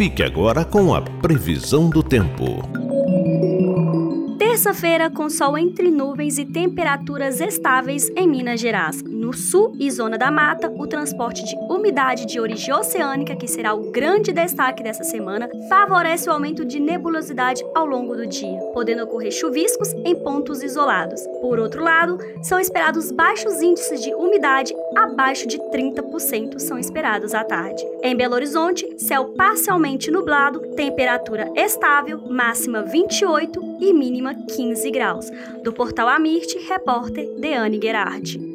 Fique agora com a previsão do tempo. Terça-feira com sol entre nuvens e temperaturas estáveis em Minas Gerais. No sul e zona da mata, o transporte de umidade de origem oceânica, que será o grande destaque dessa semana, favorece o aumento de nebulosidade ao longo do dia, podendo ocorrer chuviscos em pontos isolados. Por outro lado, são esperados baixos índices de umidade, abaixo de 30% são esperados à tarde. Em Belo Horizonte, céu parcialmente nublado, temperatura estável, máxima 28 e mínima 15 graus. Do portal Amirte, repórter Deane Gerardi.